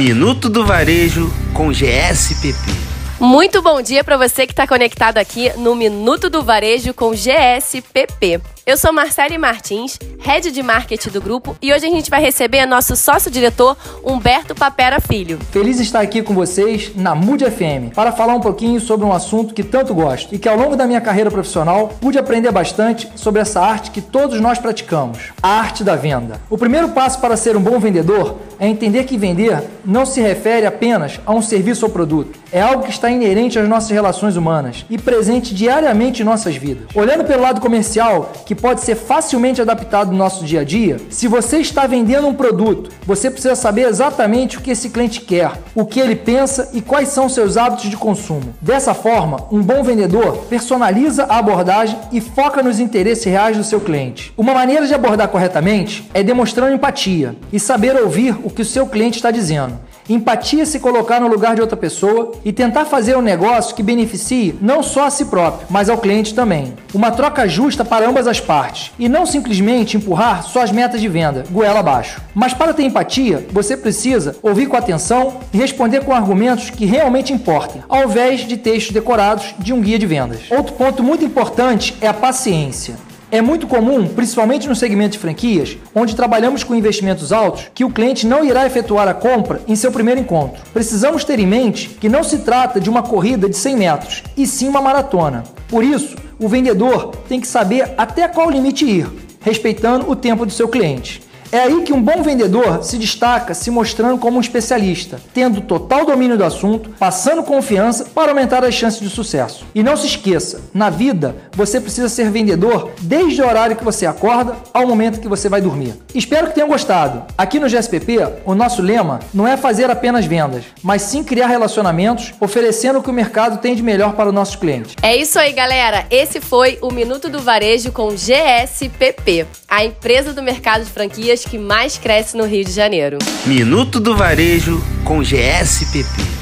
Minuto do Varejo com GSPP. Muito bom dia para você que está conectado aqui no Minuto do Varejo com GSPP. Eu sou Marcele Martins, head de marketing do grupo, e hoje a gente vai receber nosso sócio-diretor Humberto Papera Filho. Feliz de estar aqui com vocês na Mude FM para falar um pouquinho sobre um assunto que tanto gosto e que ao longo da minha carreira profissional pude aprender bastante sobre essa arte que todos nós praticamos, a arte da venda. O primeiro passo para ser um bom vendedor é entender que vender não se refere apenas a um serviço ou produto. É algo que está inerente às nossas relações humanas e presente diariamente em nossas vidas. Olhando pelo lado comercial, que pode ser facilmente adaptado no nosso dia a dia, se você está vendendo um produto, você precisa saber exatamente o que esse cliente quer, o que ele pensa e quais são seus hábitos de consumo. Dessa forma, um bom vendedor personaliza a abordagem e foca nos interesses reais do seu cliente. Uma maneira de abordar corretamente é demonstrando empatia e saber ouvir o que o seu cliente está dizendo. Empatia se colocar no lugar de outra pessoa e tentar fazer um negócio que beneficie não só a si próprio, mas ao cliente também. Uma troca justa para ambas as partes e não simplesmente empurrar suas metas de venda, goela abaixo. Mas para ter empatia, você precisa ouvir com atenção e responder com argumentos que realmente importem, ao invés de textos decorados de um guia de vendas. Outro ponto muito importante é a paciência. É muito comum, principalmente no segmento de franquias, onde trabalhamos com investimentos altos, que o cliente não irá efetuar a compra em seu primeiro encontro. Precisamos ter em mente que não se trata de uma corrida de 100 metros, e sim uma maratona. Por isso, o vendedor tem que saber até qual limite ir, respeitando o tempo do seu cliente. É aí que um bom vendedor se destaca se mostrando como um especialista, tendo total domínio do assunto, passando confiança para aumentar as chances de sucesso. E não se esqueça, na vida você precisa ser vendedor desde o horário que você acorda ao momento que você vai dormir. Espero que tenham gostado. Aqui no GSPP, o nosso lema não é fazer apenas vendas, mas sim criar relacionamentos, oferecendo o que o mercado tem de melhor para os nossos clientes. É isso aí, galera. Esse foi o Minuto do Varejo com GSPP, a empresa do mercado de franquias que mais cresce no Rio de Janeiro. Minuto do Varejo com GSPP.